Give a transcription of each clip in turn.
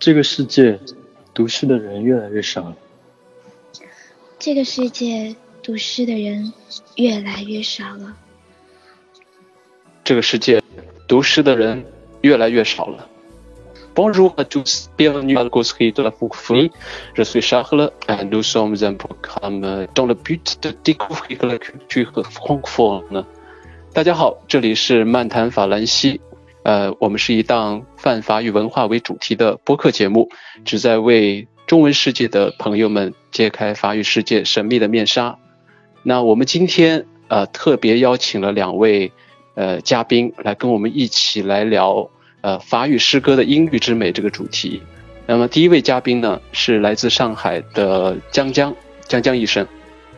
这个世界，读书的人越来越少了。这个世界，读诗的人越来越少了。这个世界，读诗的人越来越少了。Bonjour à tous, bienvenue à la causerie de la francophonie. Je suis Charles et nous sommes un programme dans le but de découvrir la culture francophone. 大家好，这里是漫谈法兰西。呃，我们是一档泛法语文化为主题的播客节目，旨在为中文世界的朋友们揭开法语世界神秘的面纱。那我们今天呃特别邀请了两位呃嘉宾来跟我们一起来聊呃法语诗歌的音律之美这个主题。那么第一位嘉宾呢是来自上海的江江江江医生，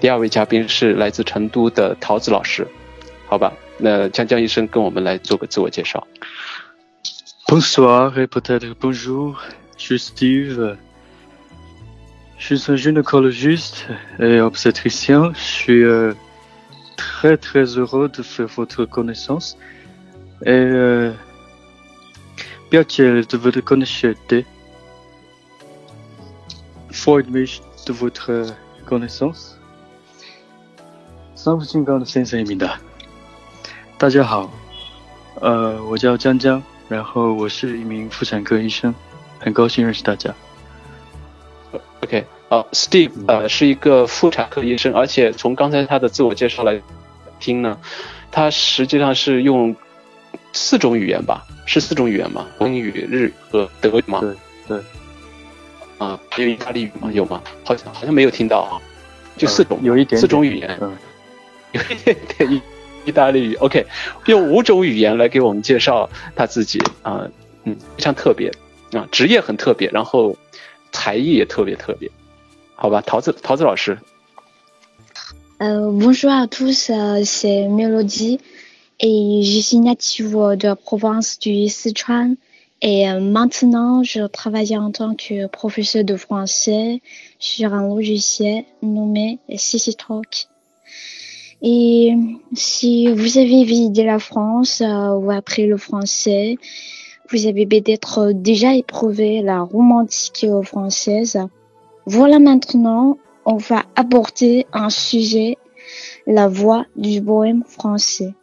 第二位嘉宾是来自成都的桃子老师，好吧？那江江医生跟我们来做个自我介绍。Bonsoir et peut-être bonjour, je suis Steve. Je suis un gynécologiste et obstétricien. Je suis euh, très très heureux de faire votre connaissance. Et euh, bien de vous connaître. Freut mich de votre euh, connaissance. 三福金刚的先生一名的。大家好，呃，我叫江江，然后我是一名妇产科医生，很高兴认识大家。OK，好，Steve，呃，是一个妇产科医生，而且从刚才他的自我介绍来听呢，他实际上是用四种语言吧？是四种语言吗？英语、日语和德语吗？对对，啊，还有意大利语吗？有吗？好像好像没有听到啊，就四种，有一点点四种语言，嗯，有一点点意意大利语。OK，用五种语言来给我们介绍他自己啊，嗯，非常特别啊，职业很特别，然后 才艺也特别特别，好吧？桃子桃子老师， Euh, bonjour à tous, euh, c'est Mélodie et je suis native de la province du Sichuan et euh, maintenant je travaille en tant que professeur de français sur un logiciel nommé CityTalk. Et si vous avez visité la France euh, ou appris le français, vous avez peut-être déjà éprouvé la romantique française. Voilà maintenant, on va aborder un sujet, la voix du bohème français.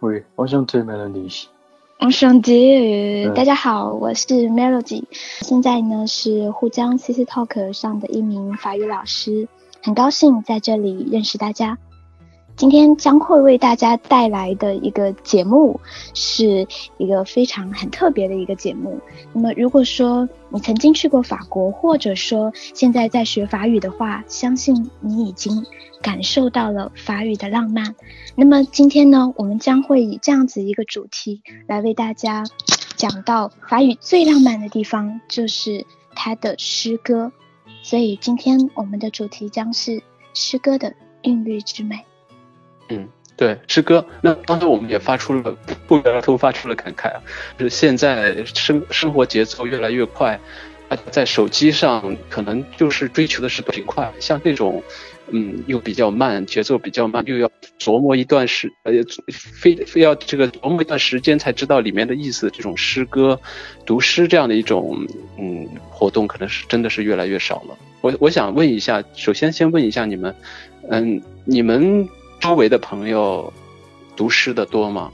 Oui, enchanté Mélanie。 Enchanté，呃，嗯大家好，我是 Melody，现在呢是沪江 CC Talk 上的一名法语老师，很高兴在这里认识大家。 今天将会为大家带来的一个节目，是一个非常很特别的一个节目。那么，如果说你曾经去过法国，或者说现在在学法语的话，相信你已经感受到了法语的浪漫。那么今天呢，我们将会以这样子一个主题来为大家讲到法语最浪漫的地方，就是它的诗歌。所以今天我们的主题将是诗歌的韵律之美。嗯，对，诗歌。那刚才我们也发出了不约而同发出了感慨啊，就是现在生生活节奏越来越快，大家在手机上可能就是追求的是快，像这种。嗯，又比较慢，节奏比较慢，又要琢磨一段时，呃，非非要这个琢磨一段时间才知道里面的意思。这种诗歌、读诗这样的一种嗯活动，可能是真的是越来越少了。我我想问一下，首先先问一下你们，嗯，你们周围的朋友读诗的多吗？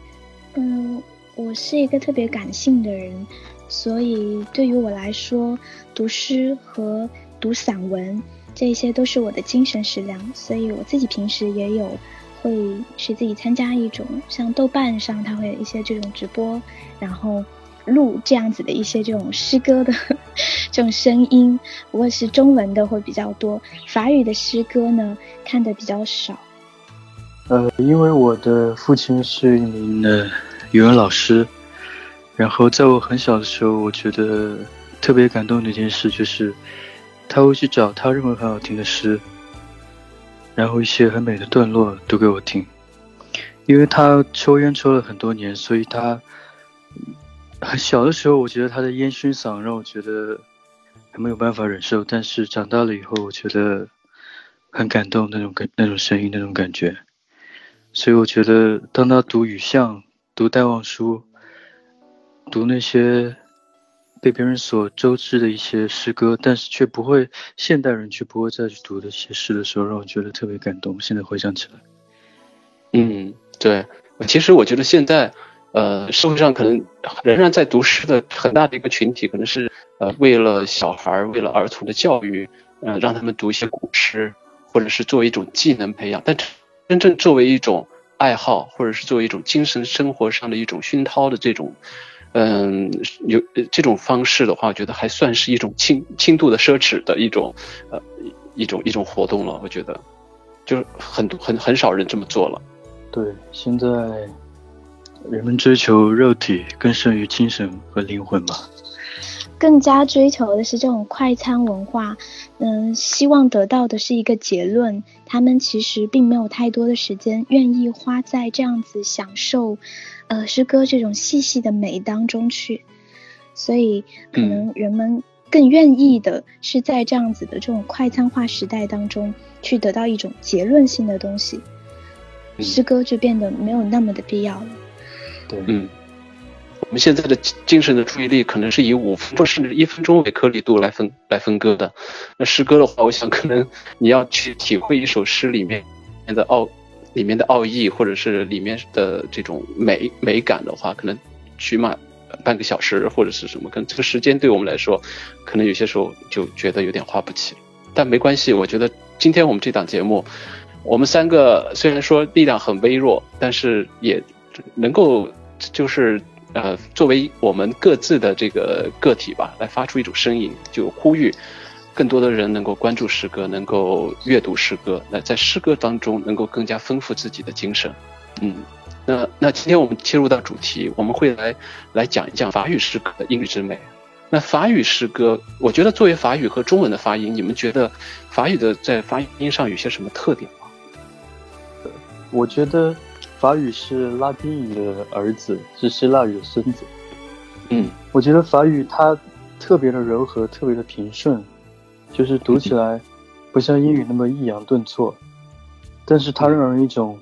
嗯，我是一个特别感性的人，所以对于我来说，读诗和读散文。这些都是我的精神食粮，所以我自己平时也有会去自己参加一种像豆瓣上，它会有一些这种直播，然后录这样子的一些这种诗歌的 这种声音。不过是中文的会比较多，法语的诗歌呢看的比较少。呃，因为我的父亲是一名呃语文老师，然后在我很小的时候，我觉得特别感动的一件事就是。他会去找他认为很好听的诗，然后一些很美的段落读给我听。因为他抽烟抽了很多年，所以他很小的时候，我觉得他的烟熏嗓让我觉得很没有办法忍受。但是长大了以后，我觉得很感动那种感那种声音那种感觉。所以我觉得，当他读雨巷、读戴望舒、读那些被别人所周知的一些诗歌，但是却不会现代人却不会再去读的一些诗的时候，让我觉得特别感动。现在回想起来，嗯。对，其实我觉得现在，呃，社会上可能仍然在读诗的很大的一个群体，可能是呃为了小孩儿，为了儿童的教育，嗯，让他们读一些古诗，或者是作为一种技能培养。但真正作为一种爱好，或者是作为一种精神生活上的一种熏陶的这种，嗯，有这种方式的话，我觉得还算是一种轻轻度的奢侈的一种，呃，一种一种活动了。我觉得，就是很多很很少人这么做了。对，现在人们追求肉体更胜于精神和灵魂吧，更加追求的是这种快餐文化，嗯，希望得到的是一个结论。他们其实并没有太多的时间愿意花在这样子享受，呃，诗歌这种细细的美当中去，所以可能人们更愿意的是在这样子的这种快餐化时代当中去得到一种结论性的东西。诗歌就变得没有那么的必要了。对，嗯，我我们现在的精神的注意力可能是以五分钟甚至一分钟为颗粒度来分来分割的。那诗歌的话，我想可能你要去体会一首诗里面的奥里面的奥义，或者是里面的这种美美感的话，可能起码半个小时或者是什么，可能这个时间对我们来说，可能有些时候就觉得有点花不起。但没关系，我觉得今天我们这档节目。我们三个虽然说力量很微弱，但是也能够就是呃，作为我们各自的这个个体吧，来发出一种声音，就呼吁更多的人能够关注诗歌，能够阅读诗歌，那在诗歌当中能够更加丰富自己的精神。嗯，那那今天我们切入到主题，我们会来来讲一讲法语诗歌的音律之美。那法语诗歌，我觉得作为法语和中文的发音，你们觉得法语的在发音上有些什么特点吗？我觉得法语是拉丁语的儿子，是希腊语的孙子。嗯，我觉得法语它特别的柔和，特别的平顺，就是读起来不像英语那么抑扬顿挫，但是它让人一种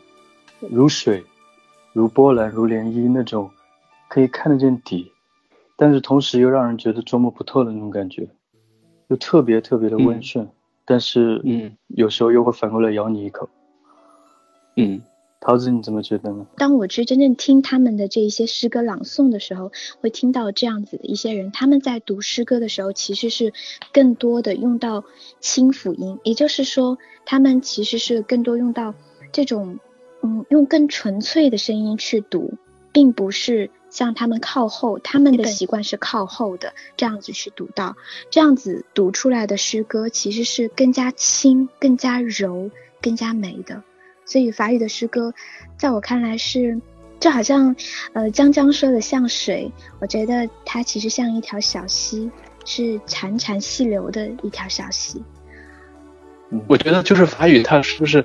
如水、如波澜、如涟漪那种可以看得见底，但是同时又让人觉得捉摸不透的那种感觉，又特别特别的温顺，但是嗯，有时候又会反过来咬你一口。嗯，桃子你怎么觉得呢？当我去真正听他们的这一些诗歌朗诵的时候，会听到这样子的一些人，他们在读诗歌的时候，其实是更多的用到清辅音，也就是说，他们其实是更多用到这种，嗯，用更纯粹的声音去读，并不是像他们靠后，他们的习惯是靠后的这样子去读到，这样子读出来的诗歌其实是更加轻、更加柔、更加美的。所以法语的诗歌，在我看来是，就好像，呃，江江说的像水，我觉得它其实像一条小溪，是潺潺细流的一条小溪。我觉得就是法语，它是不是？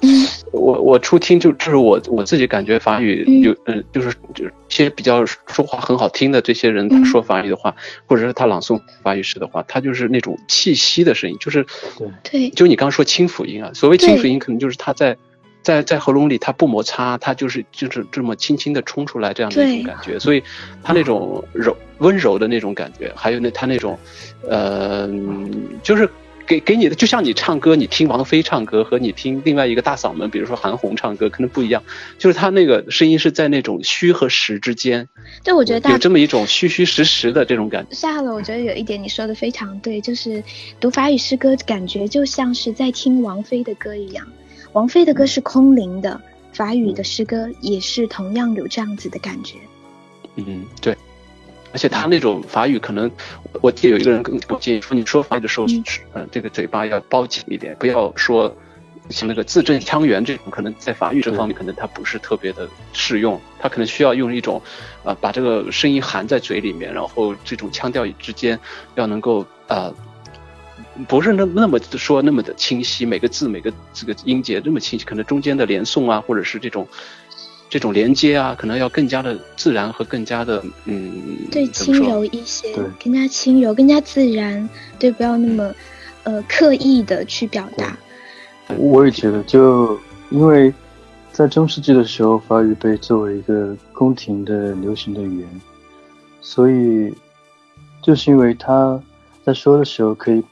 我我初听就就是我我自己感觉法语有嗯，就是就一些比较说话很好听的这些人，他说法语的话，或者是他朗诵法语诗的话，他就是那种气息的声音，就是对对，就你刚刚说清辅音啊，所谓清辅音，可能就是他在。在在喉咙里，它不摩擦，它就是就是这么轻轻的冲出来这样的一种感觉，所以它那种柔温柔的那种感觉，还有那它那种，呃，就是给给你的，就像你唱歌，你听王菲唱歌和你听另外一个大嗓门，比如说韩红唱歌，可能不一样，就是他那个声音是在那种虚和实之间。对，我觉得有这么一种虚虚实实的这种感觉。夏了，我觉得有一点你说的非常对，就是读法语诗歌，感觉就像是在听王菲的歌一样。王菲的歌是空灵的，法语的诗歌也是同样有这样子的感觉。嗯，对，而且他那种法语可能，我记得有一个人跟我建议说，你说法语的时候，嗯，这个嘴巴要包紧一点，不要说像那个字正腔圆这种，可能在法语这方面可能它不是特别的适用，他可能需要用一种，呃，把这个声音含在嘴里面，然后这种腔调之间要能够呃。不是那那么说那么的清晰，每个字每个这个音节那么清晰，可能中间的连诵啊，或者是这种这种连接啊，可能要更加的自然和更加的嗯，对，轻柔一些，对，更加轻柔，更加自然，对，不要那么呃刻意的去表达。我也觉得，就因为在中世纪的时候，法语被作为一个宫廷的流行的语言，所以就是因为他在说的时候可以。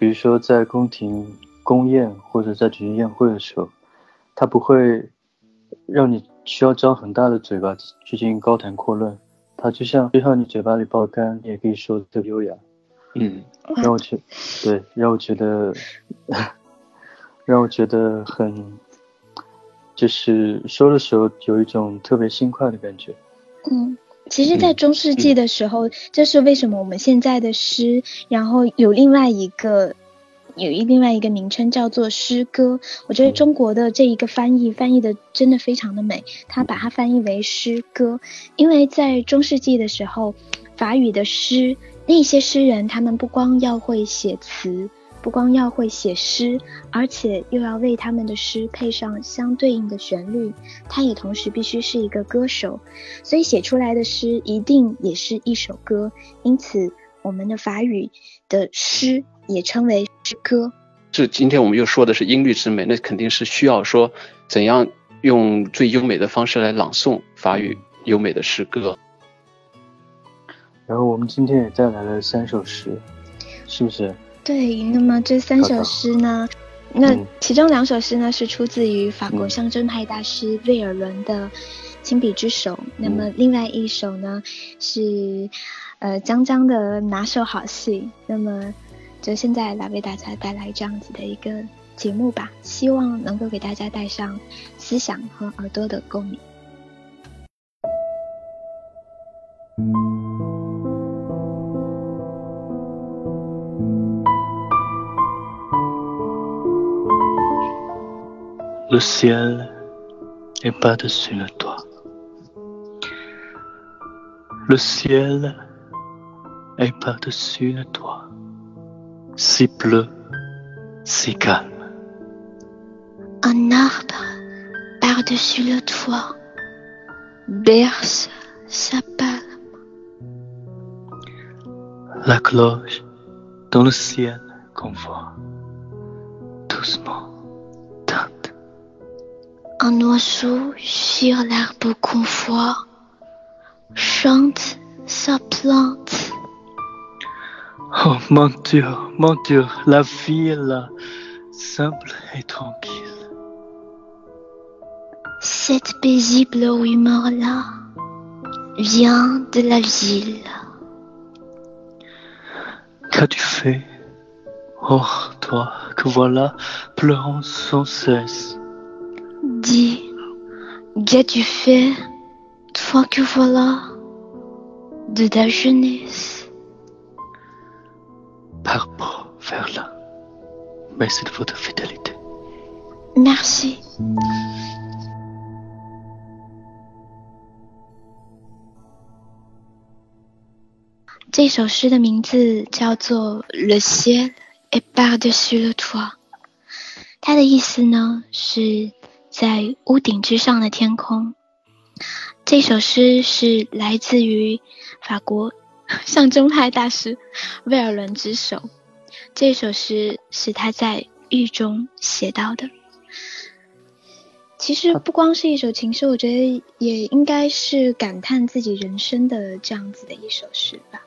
比如说，在宫廷宫宴或者在举行宴会的时候，他不会让你需要张很大的嘴巴去进行高谈阔论，他就像就像你嘴巴里爆干，你也可以说特别优雅。嗯，让我觉对，让我觉得让我觉得很，就是说的时候有一种特别轻快的感觉。嗯。其实，在中世纪的时候，这是为什么我们现在的诗，然后有另外一个，有一另外一个名称叫做诗歌。我觉得中国的这一个翻译翻译的真的非常的美，他把它翻译为诗歌，因为在中世纪的时候，法语的诗，那些诗人他们不光要会写词。不光要会写诗，而且又要为他们的诗配上相对应的旋律，他也同时必须是一个歌手，所以写出来的诗一定也是一首歌。因此，我们的法语的诗也称为诗歌。这今天我们又说的是音律之美，那肯定是需要说怎样用最优美的方式来朗诵法语优美的诗歌。然后我们今天也带来了三首诗，是不是？对，那么这三首诗呢？那其中两首诗呢是出自于法国象征派大师魏尔伦的《亲笔之手》，那么另外一首呢是呃江江的拿手好戏。那么就现在来为大家带来这样子的一个节目吧，希望能够给大家带上思想和耳朵的共鸣。Le ciel est par-dessus le toit. Le ciel est par-dessus le toit. Si bleu, si calme. Un arbre par-dessus le toit berce sa palme. La cloche dans le ciel qu'on voit doucement un oiseau sur l'arbre qu'on voit chante sa plante. Oh mon Dieu, mon Dieu, la vie est là, simple et tranquille. Cette paisible rumeur-là vient de la ville. Qu'as-tu fait? Oh, toi, que voilà, pleurant sans cesse Dis, qu'as-tu fait, toi que voilà, de ta jeunesse Pardon vers là, mais c'est de votre fidélité. Merci. 这首诗的名字叫做《Le ciel est par-dessus le toit》，它的意思呢是 在屋顶之上的天空，这首诗是来自于法国 象征派大师威尔伦之手。这首诗是他在狱中写到的。其实不光是一首情诗，我觉得也应该是感叹自己人生的这样子的一首诗吧，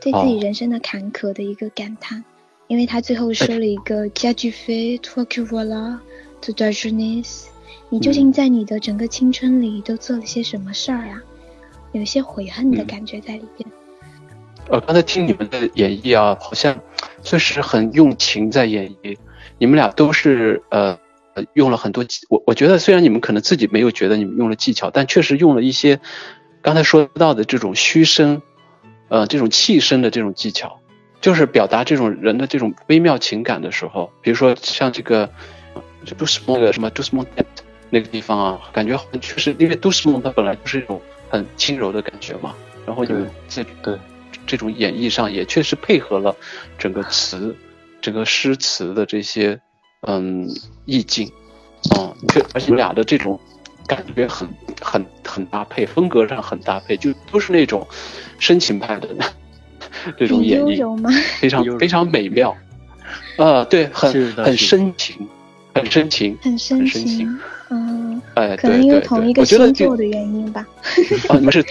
对自己人生的坎坷的一个感叹。因为他最后说了一个 a qui voilà”。To d a j e n e s 你究竟在你的整个青春里都做了些什么事儿啊？有一些悔恨的感觉在里边。呃，刚才听你们的演绎啊，好像确实很用情在演绎。你们俩都是呃用了很多，我我觉得虽然你们可能自己没有觉得你们用了技巧，但确实用了一些刚才说到的这种虚声，呃，这种气声的这种技巧，就是表达这种人的这种微妙情感的时候，比如说像这个。就都是那个什么都市梦那个地方啊，感觉确实，因为都市梦，它本来就是一种很轻柔的感觉嘛。然后你们这对这种演绎上也确实配合了整个词、整个诗词的这些嗯意境，嗯，确而且俩的这种感觉很很很搭配，风格上很搭配，就都是那种深情派的 这种演绎，非常 非常美妙。啊，对，很很深情，很深情，很深情，嗯，哎，可能因为同一个星座的原因吧。啊，你们是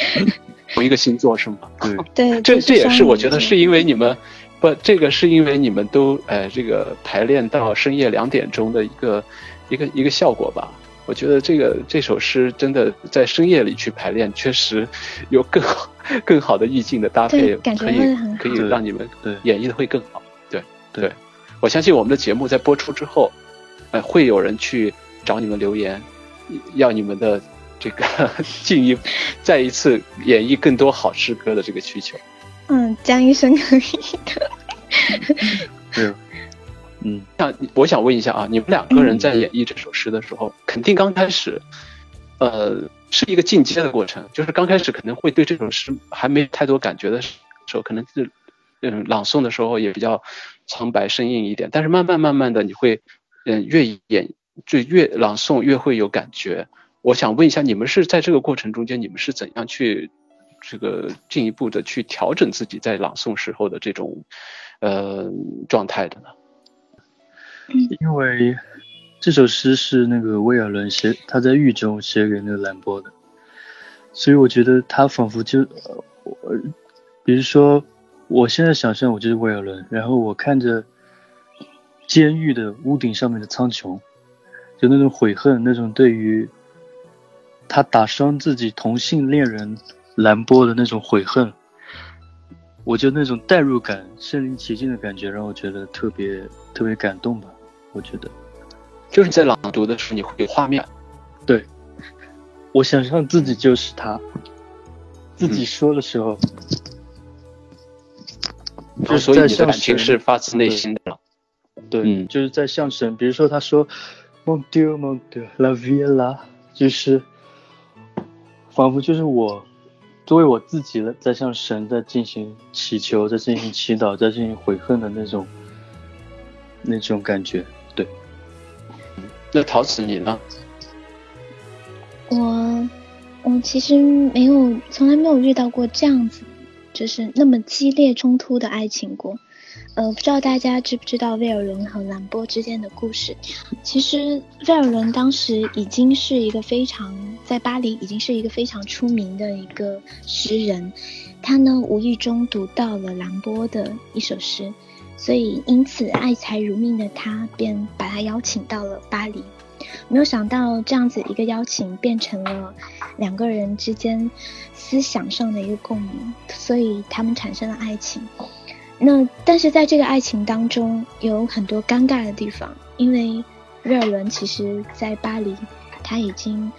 同一个星座是吗？对，这这也是我觉得是因为你们不，这个是因为你们都哎，这个排练到深夜两点钟的一个一个一个效果吧。我觉得这个这首诗真的在深夜里去排练，确实有更好更好的意境的搭配，可以可以让你们演绎的会更好。对对。我相信我们的节目在播出之后，呃，会有人去找你们留言，要你们的这个 进一再一次演绎更多好诗歌的这个需求。嗯，江医生可以的。是，嗯，那我想问一下啊，你们两个人在演绎这首诗的时候，肯定刚开始，呃，是一个进阶的过程，就是刚开始可能会对这首诗还没太多感觉的时候，可能是嗯朗诵的时候也比较。苍白生硬一点，但是慢慢慢慢的，你会，嗯，越演就越朗诵越会有感觉。我想问一下，你们是在这个过程中间，你们是怎样去这个进一步的去调整自己在朗诵时候的这种呃状态的呢？因为这首诗是那个威尔伦写，他在狱中写给那个兰波的，所以我觉得他仿佛就，呃，比如说。我现在想象我就是威尔伦，然后我看着监狱的屋顶上面的苍穹，就那种悔恨，那种对于他打伤自己同性恋人兰波的那种悔恨，我就那种代入感、身临其境的感觉，让我觉得特别特别感动吧。我觉得，就是在朗读的时候，你会有画面，对，我想象自己就是他，自己说的时候。就所以你的感情是发自内心的了，对，就是在向神，比如说他说，Mon Dieu, Mon Dieu, la vie là，就是仿佛就是我作为我自己了，在向神在进行祈求，在进行祈祷，在进行悔恨的那种那种感觉，对。那陶瓷你呢？我我其实没有，从来没有遇到过这样子。就是那么激烈冲突的爱情过，呃，不知道大家知不知道威尔伦和兰波之间的故事。其实威尔伦当时已经是一个非常在巴黎已经是一个非常出名的一个诗人，他呢无意中读到了兰波的一首诗，所以因此爱才如命的他便把他邀请到了巴黎。没有想到这样子一个邀请变成了两个人之间思想上的一个共鸣，所以他们产生了爱情。那但是在这个爱情当中有很多尴尬的地方，因为瑞尔伦其实在巴黎他已经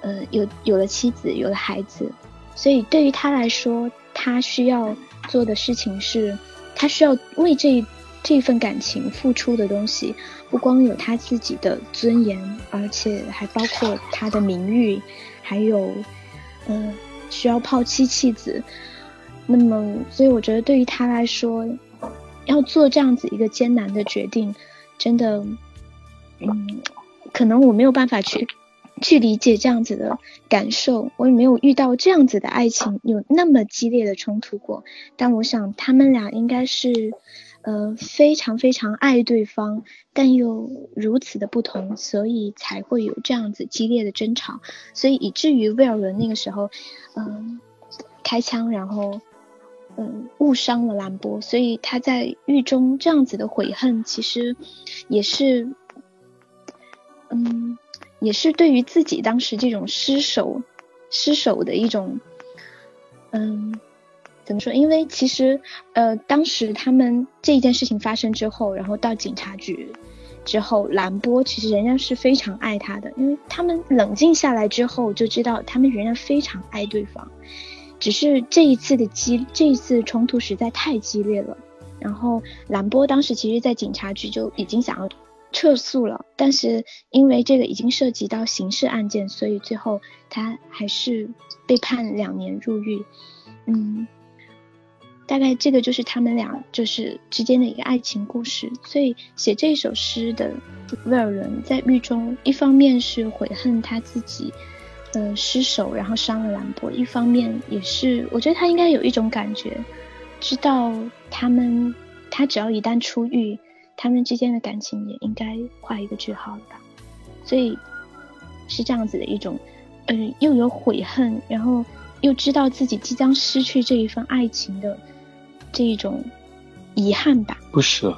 呃有有了妻子有了孩子，所以对于他来说，他需要做的事情是，他需要为这这份感情付出的东西。不光有他自己的尊严，而且还包括他的名誉，还有，嗯，需要抛妻弃子。那么，所以我觉得对于他来说，要做这样子一个艰难的决定，真的，嗯，可能我没有办法去去理解这样子的感受，我也没有遇到这样子的爱情有那么激烈的冲突过。但我想，他们俩应该是。呃，非常非常爱对方，但又如此的不同，所以才会有这样子激烈的争吵，所以以至于威尔伦那个时候，嗯，开枪，然后，嗯，误伤了兰波，所以他在狱中这样子的悔恨，其实也是，嗯，也是对于自己当时这种失手，失手的一种，嗯。怎么说？因为其实，呃，当时他们这一件事情发生之后，然后到警察局之后，兰波其实仍然是非常爱他的，因为他们冷静下来之后就知道他们仍然非常爱对方，只是这一次的激，这一次冲突实在太激烈了。然后兰波当时其实，在警察局就已经想要撤诉了，但是因为这个已经涉及到刑事案件，所以最后他还是被判两年入狱。嗯。大概这个就是他们俩就是之间的一个爱情故事。所以写这首诗的威尔伦在狱中，一方面是悔恨他自己，呃失手然后伤了兰博，一方面也是我觉得他应该有一种感觉，知道他们他只要一旦出狱，他们之间的感情也应该画一个句号了吧。所以是这样子的一种，呃又有悔恨，然后又知道自己即将失去这一份爱情的。这一种遗憾吧，不舍，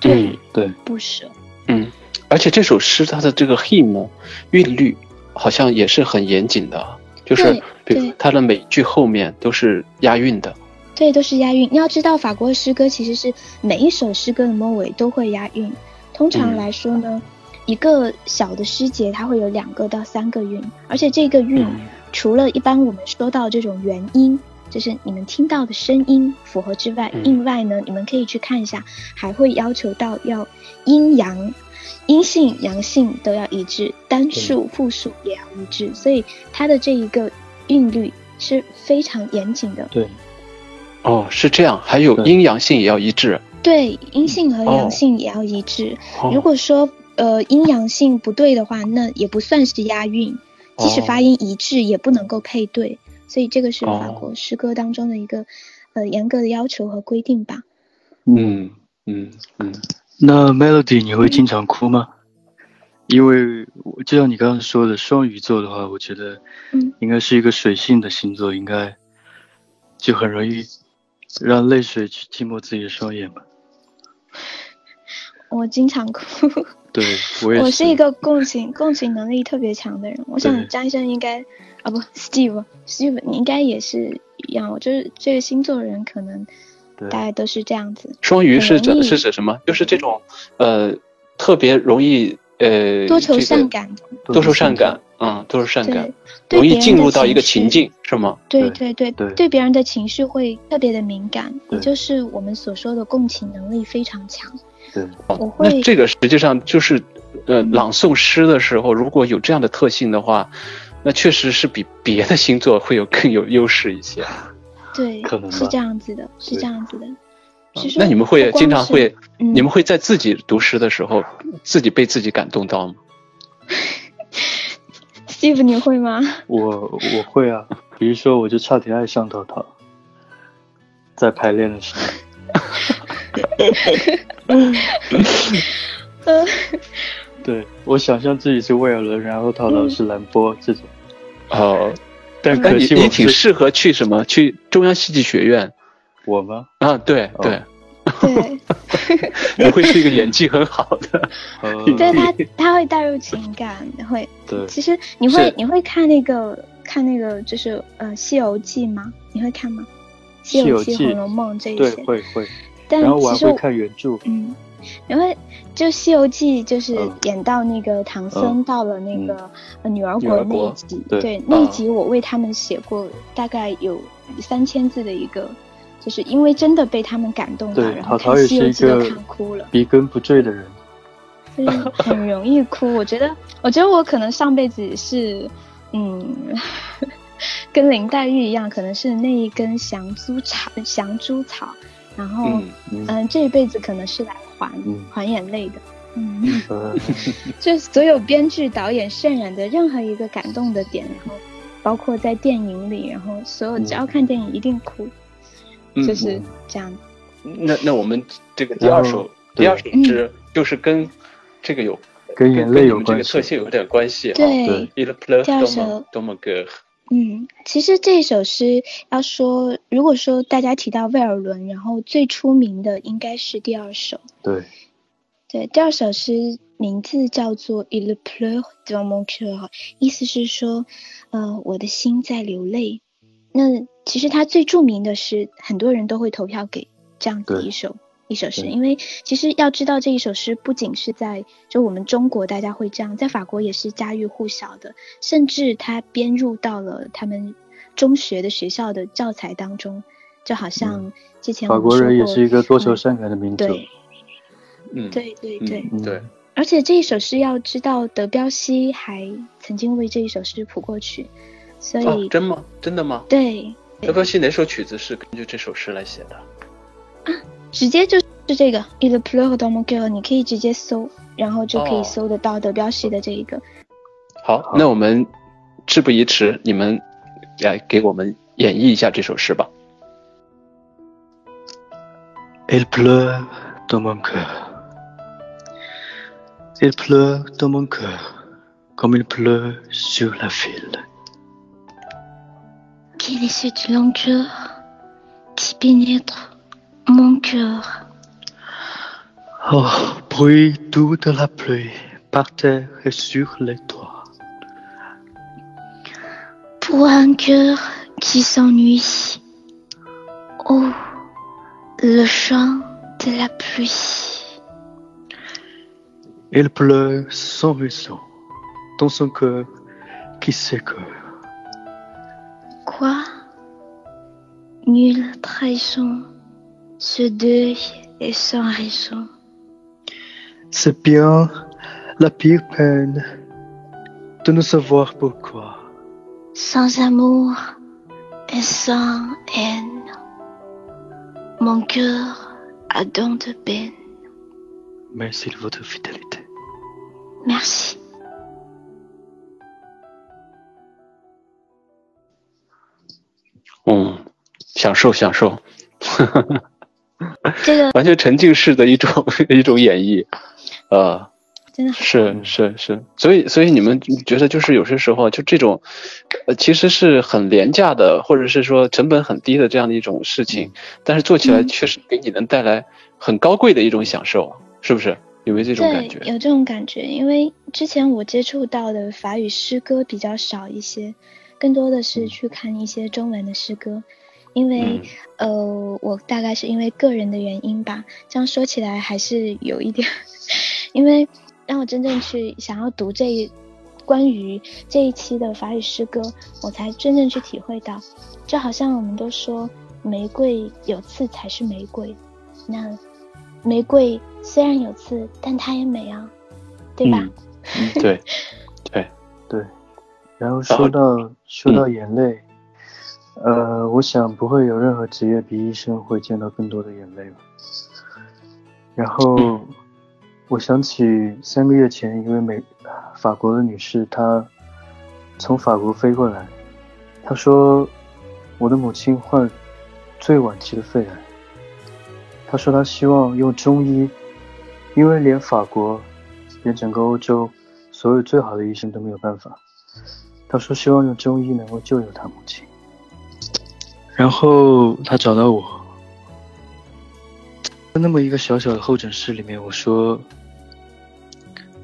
对对，不舍，嗯，而且这首诗它的这个 hymn 韵律好像也是很严谨的，就是比如它的每句后面都是押韵的，对，都是押韵。你要知道，法国的诗歌其实是每一首诗歌的末尾都会押韵。通常来说呢，一个小的诗节它会有两个到三个韵，而且这个韵除了一般我们说到这种元音。就是你们听到的声音符合之外，另外呢，你们可以去看一下，还会要求到要阴阳、阴性、阳性都要一致，单数、复数也要一致，所以它的这一个韵律是非常严谨的。对，哦，是这样，还有阴阳性也要一致。对，阴性和阳性也要一致。如果说呃阴阳性不对的话，那也不算是押韵，即使发音一致，也不能够配对。所以这个是法国诗歌当中的一个呃严格的要求和规定吧。嗯嗯嗯。那 Melody 你会经常哭吗？因为就像你刚刚说的，双鱼座的话，我觉得应该是一个水性的星座，应该就很容易让泪水去浸没自己的双眼吧。我经常哭。对，我也 是。我是一个共情共情能力特别强的人，我想张医生应该。啊不，Steve，Steve，你应该也是一样，就是这个星座人可能大概都是这样子。双鱼是指是指什么？就是这种呃特别容易呃多愁善感，多愁善感，嗯，多愁善感，容易进入到一个情境，是吗？对对对对，对别人的情绪会特别的敏感，也就是我们所说的共情能力非常强。对，我会。那这个实际上就是呃朗诵诗的时候，如果有这样的特性的话。那确实是比别的星座会有更有优势一些，对，可能是这样子的，是这样子的。那你们会经常会，你们会在自己读诗的时候，自己被自己感动到吗？Steve，你会吗？我我会啊，比如说，我就差点爱上涛涛，在排练的时候。对，我想象自己是威尔伦，然后陶老师兰波这种。哦，但可惜你挺适合去什么？去中央戏剧学院。我吗？啊，对对。对。你会是一个演技很好的。对他，他会带入情感，会。对。其实你会你会看那个看那个就是呃《西游记》吗？你会看吗？《西游记》《红楼梦》这一些。对，会会。然后我还会看原著。嗯。因为就《西游记》就是演到那个唐僧到了那个女儿国那一集，对那一集我为他们写过大概有三千字的一个，就是因为真的被他们感动到，然后看《西游记》都看哭了，笔耕不缀的人，就是很容易哭。我觉得，我觉得我可能上辈子是嗯，跟林黛玉一样，可能是那一根降珠草，降珠草。然后，嗯，这一辈子可能是来还还眼泪的，嗯，就所有编剧、导演渲染的任何一个感动的点，然后包括在电影里，然后所有只要看电影一定哭，就是这样。那那我们这个第二首第二首诗就是跟这个有跟眼泪有这个特性有点关系，对，第二首。多么歌。嗯，其实这首诗要说，如果说大家提到威尔伦，然后最出名的应该是第二首。对，对，第二首诗名字叫做《Il pleure dans mon cœur》，意思是说，呃，我的心在流泪。那其实它最著名的是，很多人都会投票给这样子一首。一首诗，因为其实要知道这一首诗不仅是在就我们中国大家会这样，在法国也是家喻户晓的，甚至它编入到了他们中学的学校的教材当中，就好像之前法国人也是一个多愁善感的民族，对，嗯，对对对对，而且这一首诗要知道德彪西还曾经为这一首诗谱过曲，所以真吗？真的吗？对。德彪西哪首曲子是根据这首诗来写的？啊，直接就是这个 Il pleure dans mon cœur，你可以直接搜，然后就可以搜得到的标识的这一个。好，那我们事不宜迟，你们来给我们演绎一下这首诗吧。Il pleure dans mon cœur. Il pleure dans mon cœur comme il pleut sur la ville. Est cette langueur qui pénètre mon cœur Oh, bruit doux de la pluie par terre et sur les toits. Pour un cœur qui s'ennuie. Oh, le chant de la pluie. Il pleure sans raison dans son cœur qui s'écoeure. Quoi? Nulle trahison, ce deuil est sans raison. C'est bien la pire peine de ne savoir pourquoi. Sans amour et sans haine, mon cœur a tant de peine. Merci de votre fidélité. Merci. 嗯，享受享受， 这个完全沉浸式的一种 一种演绎，呃，真的是是是，所以所以你们觉得就是有些时候就这种，呃，其实是很廉价的，或者是说成本很低的这样的一种事情，但是做起来确实给你能带来很高贵的一种享受，是不是？有没有这种感觉？有这种感觉，因为之前我接触到的法语诗歌比较少一些。更多的是去看一些中文的诗歌，因为呃，我大概是因为个人的原因吧。这样说起来还是有一点，因为让我真正去想要读这一关于这一期的法语诗歌，我才真正去体会到，就好像我们都说玫瑰有刺才是玫瑰，那玫瑰虽然有刺，但它也美啊，对吧？对，对，对。然后说到说到眼泪，呃，我想不会有任何职业比医生会见到更多的眼泪吧。然后我想起三个月前一位美法国的女士，她从法国飞过来，她说我的母亲患最晚期的肺癌，她说她希望用中医，因为连法国，连整个欧洲所有最好的医生都没有办法。她说希望用中医能够救救她母亲，然后他找到我，在那么一个小小的候诊室里面，我说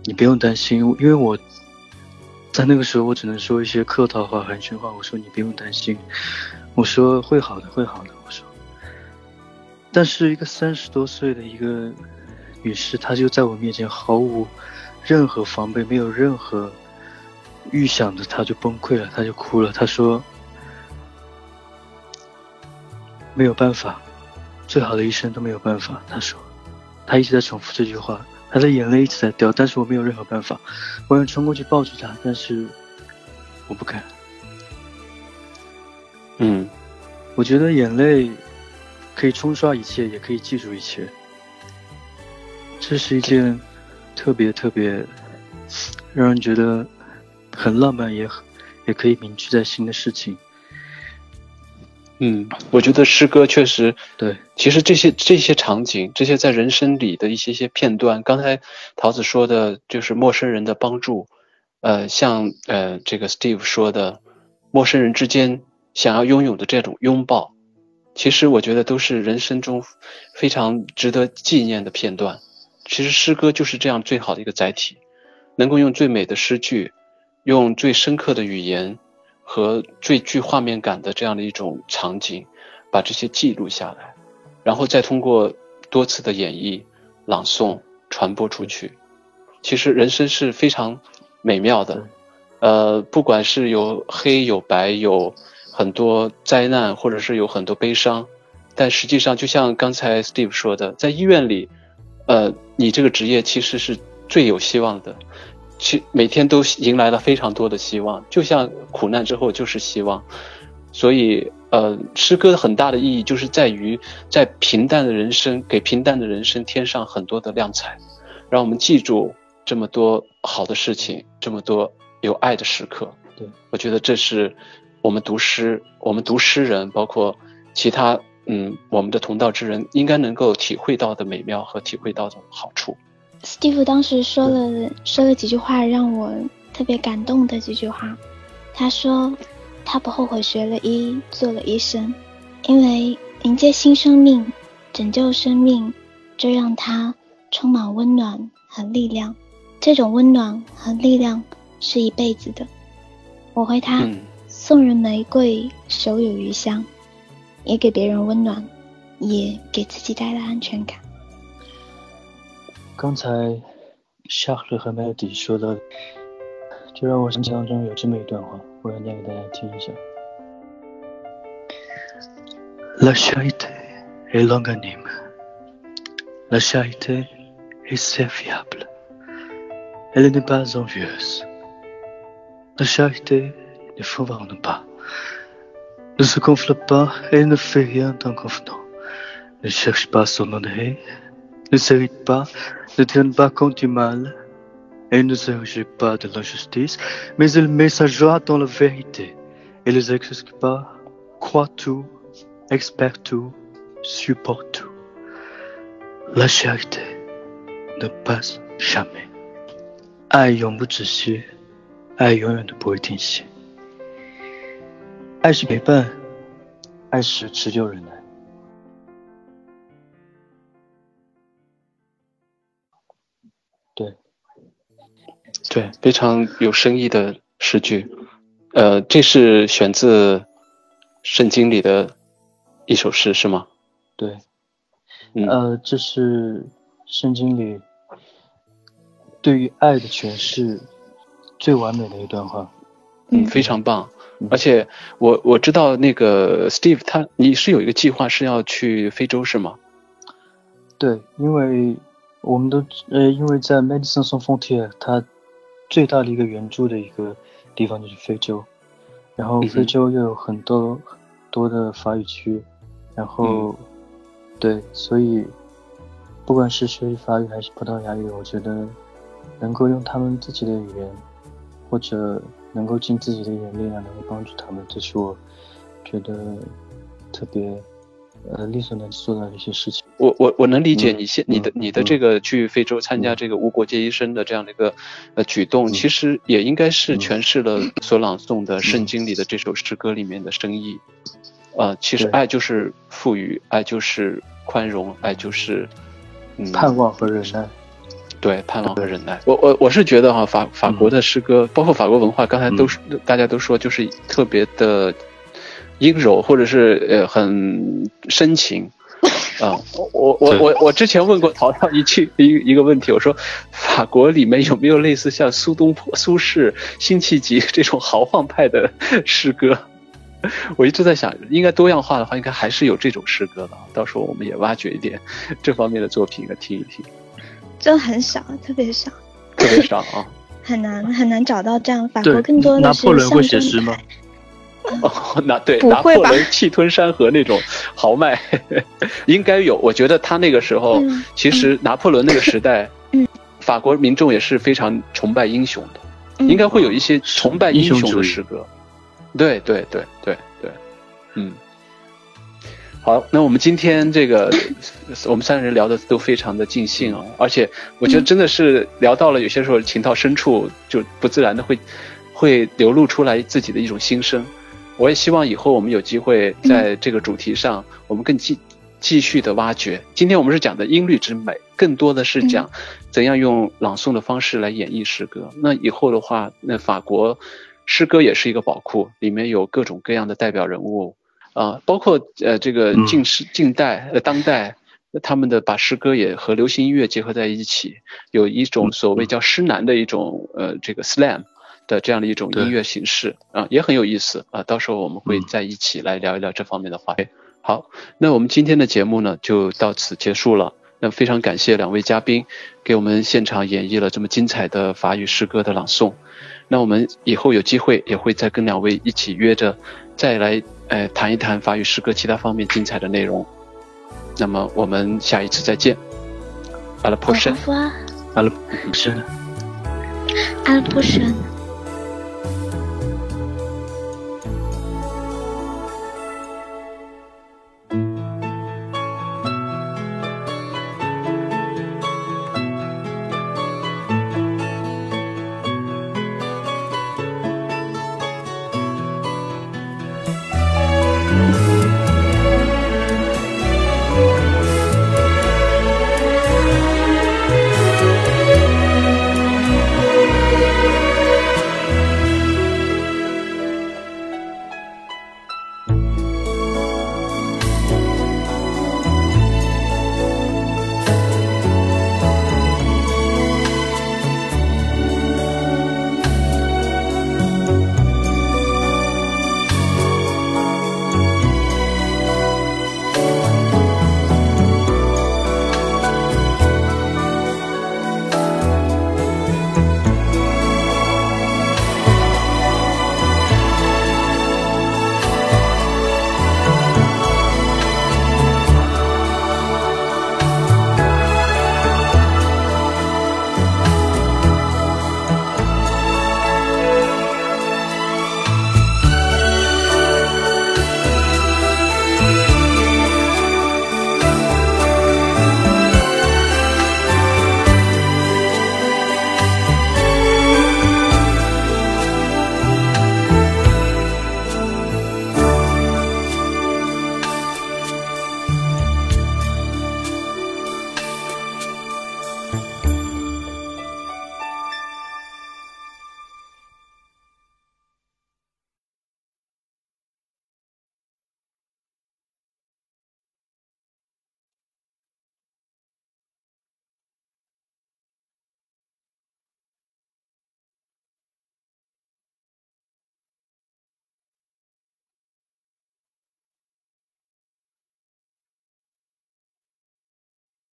你不用担心，因为我在那个时候我只能说一些客套话、寒暄话。我说你不用担心，我说会好的，会好的。我说，但是一个三十多岁的一个女士，她就在我面前毫无任何防备，没有任何。预想着她就崩溃了，她就哭了。她说：“没有办法，最好的医生都没有办法。”他说，他一直在重复这句话，他的眼泪一直在掉。但是我没有任何办法，我想冲过去抱住他，但是我不敢。嗯，我觉得眼泪可以冲刷一切，也可以记住一切。这是一件特别特别让人觉得。很浪漫，也很也可以铭记在心的事情。嗯，我觉得诗歌确实对。其实这些这些场景，这些在人生里的一些些片段，刚才桃子说的就是陌生人的帮助，呃，像呃这个 Steve 说的，陌生人之间想要拥有的这种拥抱，其实我觉得都是人生中非常值得纪念的片段。其实诗歌就是这样最好的一个载体，能够用最美的诗句。用最深刻的语言和最具画面感的这样的一种场景，把这些记录下来，然后再通过多次的演绎、朗诵、传播出去。其实人生是非常美妙的，呃，不管是有黑有白，有很多灾难，或者是有很多悲伤，但实际上就像刚才 Steve 说的，在医院里，呃，你这个职业其实是最有希望的。其每天都迎来了非常多的希望，就像苦难之后就是希望，所以呃，诗歌很大的意义就是在于在平淡的人生给平淡的人生添上很多的亮彩，让我们记住这么多好的事情，这么多有爱的时刻。对，我觉得这是我们读诗，我们读诗人，包括其他嗯我们的同道之人，应该能够体会到的美妙和体会到的好处。Steve 当时说了说了几句话，让我特别感动的几句话。他说，他不后悔学了医，做了医生，因为迎接新生命，拯救生命，这让他充满温暖和力量。这种温暖和力量是一辈子的。我回他送人玫瑰，手有余香，也给别人温暖，也给自己带来安全感。刚才夏日和 Melody 说的，就让我印象当中有这么一段话，我要念给大家听一下。La charité est longanime, la charité est serviable, elle n'est pas envieuse. La charité ne favorise pas, ne se gonfle pas et ne fait rien d'inconvenant, ne cherche pas son honneur, ne s'irrite pas, ne traîne pas contre du mal, et ne se réjouit pas de l'injustice, mais elle met sa joie dans la vérité, et les excuse pas, croit tout, espère tout, supporte tout. La charité ne passe jamais. 爱永不止息。爱永远都不会停息。爱是陪伴，爱是持久忍耐。 对，非常有深意的诗句。呃，这是选自圣经里的一首诗，是吗？对，呃，这是圣经里对于爱的诠释。最完美的一段话，嗯，非常棒。而且我我知道那个 Steve 他你是有一个计划是要去非洲是吗？对，因为我们都呃，因为在 Medicine Sans Frontier，它最大的一个援助的一个地方就是非洲，然后非洲又有很多多的法语区，然后对，所以不管是学习法语还是葡萄牙语，我觉得能够用他们自己的语言。或者能够尽自己的一点力量，能够帮助他们，这是我觉得特别呃力所能及做到的一些事情。我我我能理解你现你的你的这个去非洲参加这个无国界医生的这样的一个呃举动，其实也应该是诠释了所朗诵的圣经里的这首诗歌里面的深意。呃，其实爱就是赋予，爱就是宽容，爱就是盼望和忍耐。对，盼望和忍耐。我我我是觉得哈，法法国的诗歌，包括法国文化，刚才都是大家都说，就是特别的阴柔，或者是呃很深情啊。我我我我之前问过淘淘一句一一个问题，我说法国里面有没有类似像苏东坡、苏轼、辛弃疾这种豪放派的诗歌？我一直在想，应该多样化的话，应该还是有这种诗歌的。到时候我们也挖掘一点这方面的作品来听一听。就很少，特别少，特别少啊，很难很难找到这样。法国更多的是会写诗吗？哦，拿对，拿破仑气吞山河那种豪迈，应该有。我觉得他那个时候，其实拿破仑那个时代，嗯，法国民众也是非常崇拜英雄的，应该会有一些崇拜英雄的诗歌。对对对对对，嗯。好，那我们今天这个，我们三个人聊的都非常的尽兴啊，而且我觉得真的是聊到了有些时候情到深处，就不自然的会，会流露出来自己的一种心声。我也希望以后我们有机会在这个主题上，我们更继继续的挖掘。今天我们是讲的音律之美，更多的是讲怎样用朗诵的方式来演绎诗歌。那以后的话，那法国诗歌也是一个宝库，里面有各种各样的代表人物。啊，包括呃这个近世近代呃当代，他们的把诗歌也和流行音乐结合在一起，有一种所谓叫诗男的一种呃这个 slam 的这样的一种音乐形式啊，也很有意思啊。到时候我们会在一起来聊一聊这方面的话题。好，那我们今天的节目呢就到此结束了。那非常感谢两位嘉宾给我们现场演绎了这么精彩的法语诗歌的朗诵。那我们以后有机会也会再跟两位一起约着，再来呃谈一谈法语诗歌其他方面精彩的内容。那么我们下一次再见。À la prochaine. Au revoir. À la prochaine. À la prochaine.